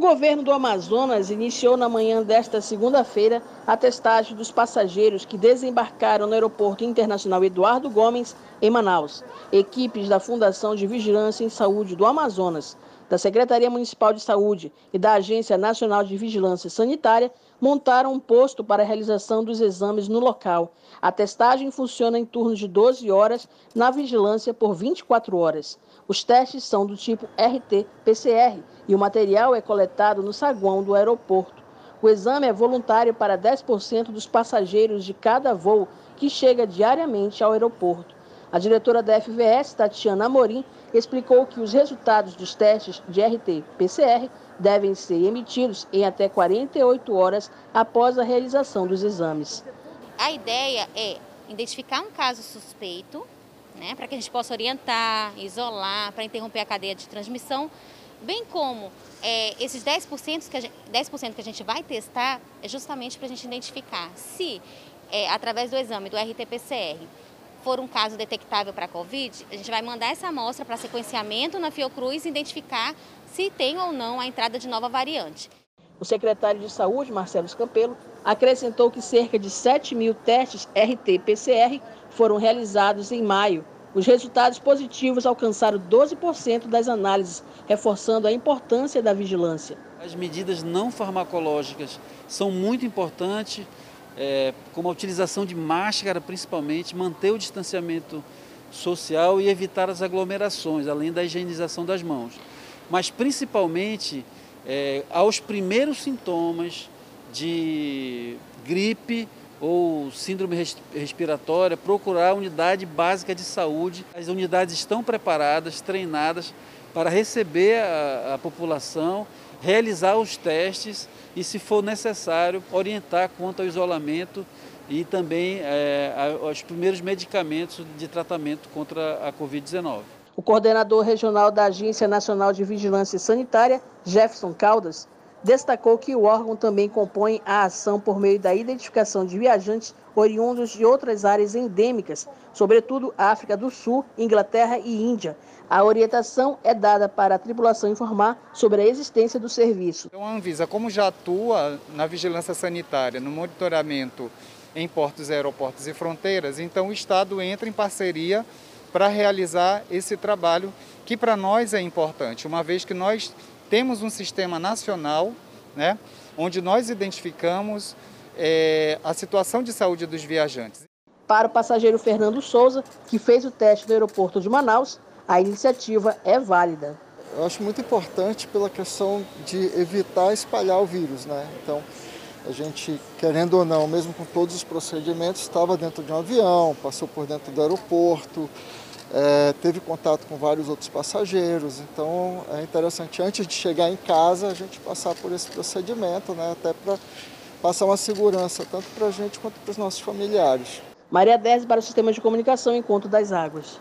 governo do Amazonas iniciou na manhã desta segunda-feira a testagem dos passageiros que desembarcaram no Aeroporto Internacional Eduardo Gomes, em Manaus. Equipes da Fundação de Vigilância em Saúde do Amazonas, da Secretaria Municipal de Saúde e da Agência Nacional de Vigilância Sanitária montaram um posto para a realização dos exames no local. A testagem funciona em turnos de 12 horas, na vigilância por 24 horas. Os testes são do tipo RT-PCR e o material é coletado no saguão do aeroporto. O exame é voluntário para 10% dos passageiros de cada voo que chega diariamente ao aeroporto. A diretora da FVS, Tatiana Amorim, explicou que os resultados dos testes de RT-PCR devem ser emitidos em até 48 horas após a realização dos exames. A ideia é identificar um caso suspeito, né, para que a gente possa orientar, isolar, para interromper a cadeia de transmissão, bem como é, esses 10%, que a gente, 10 que a gente vai testar é justamente para a gente identificar se, é, através do exame do RT-PCR, for um caso detectável para a Covid, a gente vai mandar essa amostra para sequenciamento na Fiocruz e identificar se tem ou não a entrada de nova variante. O secretário de Saúde, Marcelo Escampelo, acrescentou que cerca de 7 mil testes RT-PCR foram realizados em maio. Os resultados positivos alcançaram 12% das análises, reforçando a importância da vigilância. As medidas não farmacológicas são muito importantes é, como a utilização de máscara principalmente, manter o distanciamento social e evitar as aglomerações, além da higienização das mãos. Mas principalmente é, aos primeiros sintomas de gripe ou síndrome respiratória, procurar a unidade básica de saúde. As unidades estão preparadas, treinadas para receber a, a população, realizar os testes e, se for necessário, orientar quanto ao isolamento e também é, aos primeiros medicamentos de tratamento contra a Covid-19. O coordenador regional da Agência Nacional de Vigilância Sanitária, Jefferson Caldas, destacou que o órgão também compõe a ação por meio da identificação de viajantes oriundos de outras áreas endêmicas, sobretudo África do Sul, Inglaterra e Índia. A orientação é dada para a tripulação informar sobre a existência do serviço. Então, a Anvisa, como já atua na vigilância sanitária, no monitoramento em portos, aeroportos e fronteiras, então o Estado entra em parceria para realizar esse trabalho que para nós é importante, uma vez que nós temos um sistema nacional, né, onde nós identificamos é, a situação de saúde dos viajantes. Para o passageiro Fernando Souza, que fez o teste no aeroporto de Manaus, a iniciativa é válida. Eu acho muito importante pela questão de evitar espalhar o vírus, né? Então, a gente, querendo ou não, mesmo com todos os procedimentos, estava dentro de um avião, passou por dentro do aeroporto, é, teve contato com vários outros passageiros, então é interessante antes de chegar em casa a gente passar por esse procedimento, né, até para passar uma segurança tanto para a gente quanto para os nossos familiares. Maria 10 para o Sistema de Comunicação Encontro das Águas.